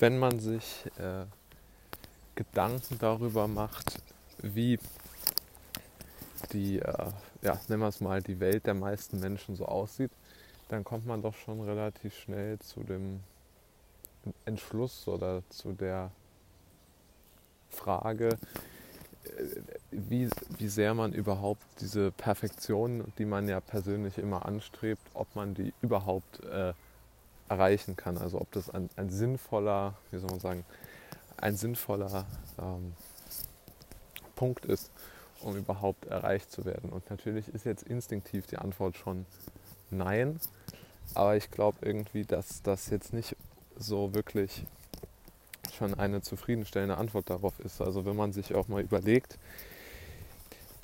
wenn man sich äh, Gedanken darüber macht, wie die, äh, ja, nennen wir es mal, die Welt der meisten Menschen so aussieht, dann kommt man doch schon relativ schnell zu dem Entschluss oder zu der Frage, äh, wie, wie sehr man überhaupt diese Perfektion, die man ja persönlich immer anstrebt, ob man die überhaupt äh, erreichen kann. Also ob das ein, ein, sinnvoller, wie soll man sagen, ein sinnvoller ähm, Punkt ist, um überhaupt erreicht zu werden. Und natürlich ist jetzt instinktiv die Antwort schon nein, aber ich glaube irgendwie, dass das jetzt nicht so wirklich schon eine zufriedenstellende Antwort darauf ist. Also wenn man sich auch mal überlegt,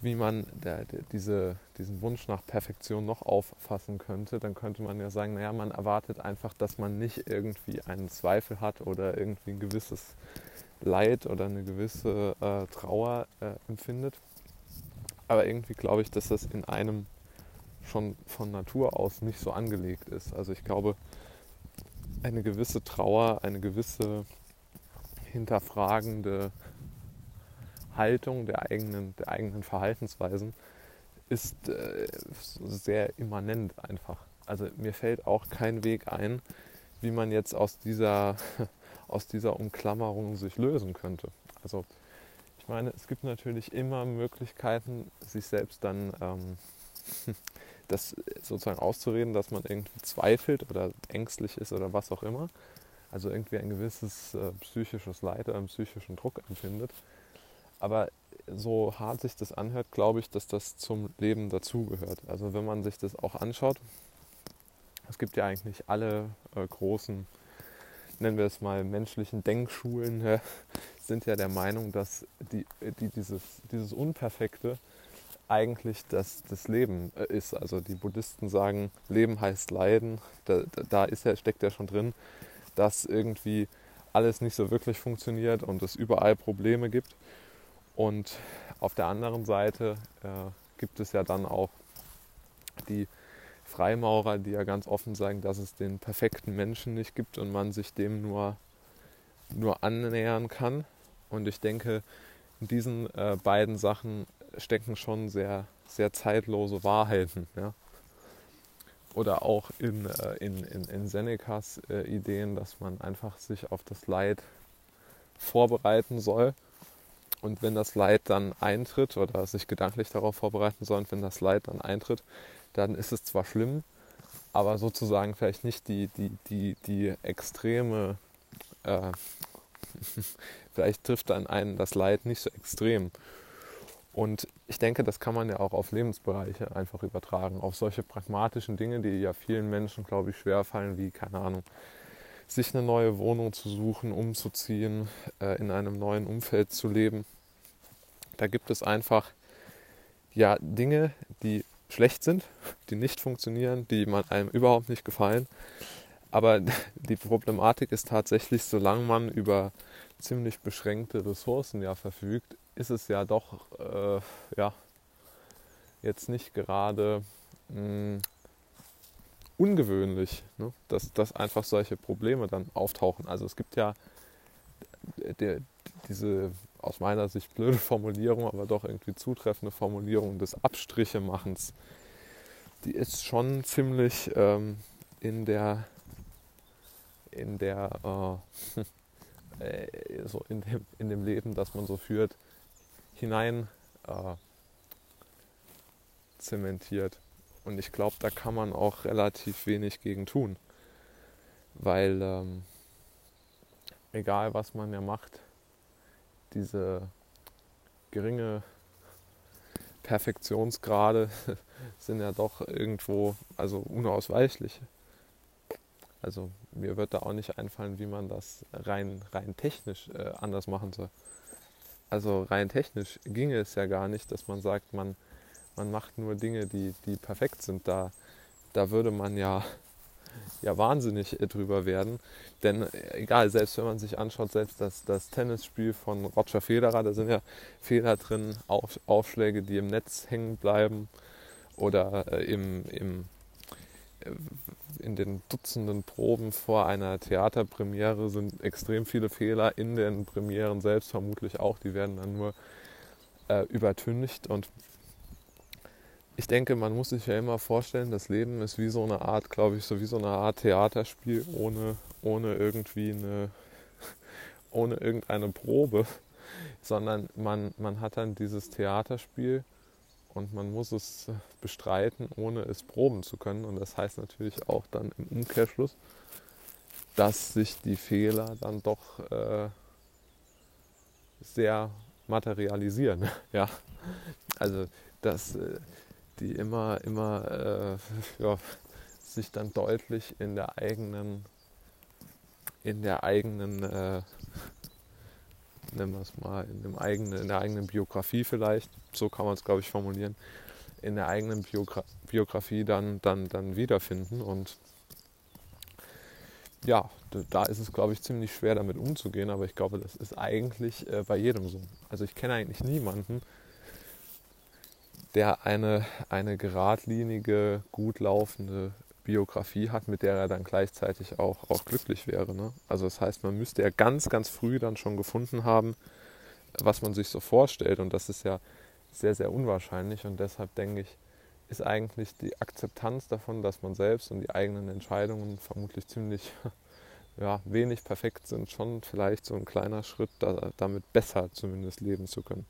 wie man der, der, diese, diesen Wunsch nach Perfektion noch auffassen könnte, dann könnte man ja sagen, naja, man erwartet einfach, dass man nicht irgendwie einen Zweifel hat oder irgendwie ein gewisses Leid oder eine gewisse äh, Trauer äh, empfindet. Aber irgendwie glaube ich, dass das in einem schon von Natur aus nicht so angelegt ist. Also ich glaube, eine gewisse Trauer, eine gewisse hinterfragende Haltung der eigenen, der eigenen Verhaltensweisen ist äh, sehr immanent einfach. Also mir fällt auch kein Weg ein, wie man jetzt aus dieser, aus dieser Umklammerung sich lösen könnte. Also ich meine, es gibt natürlich immer Möglichkeiten, sich selbst dann ähm, das sozusagen auszureden, dass man irgendwie zweifelt oder ängstlich ist oder was auch immer. Also irgendwie ein gewisses äh, psychisches Leid oder einen psychischen Druck empfindet. Aber so hart sich das anhört, glaube ich, dass das zum Leben dazugehört. Also wenn man sich das auch anschaut, es gibt ja eigentlich alle äh, großen, nennen wir es mal, menschlichen Denkschulen, ja, sind ja der Meinung, dass die, die, dieses, dieses Unperfekte eigentlich das, das Leben äh, ist. Also die Buddhisten sagen, Leben heißt Leiden, da, da ist ja, steckt ja schon drin, dass irgendwie alles nicht so wirklich funktioniert und es überall Probleme gibt. Und auf der anderen Seite äh, gibt es ja dann auch die Freimaurer, die ja ganz offen sagen, dass es den perfekten Menschen nicht gibt und man sich dem nur, nur annähern kann. Und ich denke, in diesen äh, beiden Sachen stecken schon sehr, sehr zeitlose Wahrheiten. Ja? Oder auch in, äh, in, in, in Senecas äh, Ideen, dass man einfach sich auf das Leid vorbereiten soll und wenn das Leid dann eintritt oder sich gedanklich darauf vorbereiten soll, und wenn das Leid dann eintritt, dann ist es zwar schlimm, aber sozusagen vielleicht nicht die, die, die, die extreme, äh, vielleicht trifft dann einen das Leid nicht so extrem. Und ich denke, das kann man ja auch auf Lebensbereiche einfach übertragen, auf solche pragmatischen Dinge, die ja vielen Menschen, glaube ich, schwerfallen, wie, keine Ahnung, sich eine neue Wohnung zu suchen, umzuziehen, äh, in einem neuen Umfeld zu leben. Da gibt es einfach ja Dinge, die schlecht sind, die nicht funktionieren, die man einem überhaupt nicht gefallen. Aber die Problematik ist tatsächlich, solange man über ziemlich beschränkte Ressourcen ja verfügt, ist es ja doch äh, ja jetzt nicht gerade mh, hm, ungewöhnlich, ne? dass, dass einfach solche Probleme dann auftauchen. Also es gibt ja der, diese aus meiner Sicht blöde Formulierung, aber doch irgendwie zutreffende Formulierung des Abstrichemachens. Die ist schon ziemlich ähm, in der in der äh, äh, so in dem, in dem Leben, das man so führt, hinein äh, zementiert. Und ich glaube, da kann man auch relativ wenig gegen tun. Weil ähm, egal was man ja macht, diese geringe Perfektionsgrade sind ja doch irgendwo also unausweichlich. Also mir wird da auch nicht einfallen, wie man das rein, rein technisch äh, anders machen soll. Also rein technisch ginge es ja gar nicht, dass man sagt, man man macht nur Dinge, die, die perfekt sind. Da, da würde man ja, ja wahnsinnig drüber werden. Denn äh, egal, selbst wenn man sich anschaut, selbst das, das Tennisspiel von Roger Federer, da sind ja Fehler drin, Auf, Aufschläge, die im Netz hängen bleiben oder äh, im, im, in den Dutzenden Proben vor einer Theaterpremiere sind extrem viele Fehler, in den Premieren selbst vermutlich auch, die werden dann nur äh, übertüncht und ich denke, man muss sich ja immer vorstellen, das Leben ist wie so eine Art, glaube ich, so wie so eine Art Theaterspiel ohne, ohne irgendwie eine, ohne irgendeine Probe, sondern man, man hat dann dieses Theaterspiel und man muss es bestreiten, ohne es proben zu können. Und das heißt natürlich auch dann im Umkehrschluss, dass sich die Fehler dann doch äh, sehr materialisieren. ja, also dass äh, die immer, immer äh, ja, sich dann deutlich in der eigenen, in der eigenen äh, nennen wir es mal, in, dem eigenen, in der eigenen Biografie vielleicht, so kann man es glaube ich formulieren, in der eigenen Biogra Biografie dann, dann, dann wiederfinden. Und ja, da ist es glaube ich ziemlich schwer damit umzugehen, aber ich glaube, das ist eigentlich äh, bei jedem so. Also ich kenne eigentlich niemanden, der eine, eine geradlinige, gut laufende Biografie hat, mit der er dann gleichzeitig auch, auch glücklich wäre. Ne? Also das heißt, man müsste ja ganz, ganz früh dann schon gefunden haben, was man sich so vorstellt. Und das ist ja sehr, sehr unwahrscheinlich. Und deshalb denke ich, ist eigentlich die Akzeptanz davon, dass man selbst und die eigenen Entscheidungen vermutlich ziemlich ja, wenig perfekt sind, schon vielleicht so ein kleiner Schritt, da, damit besser zumindest leben zu können.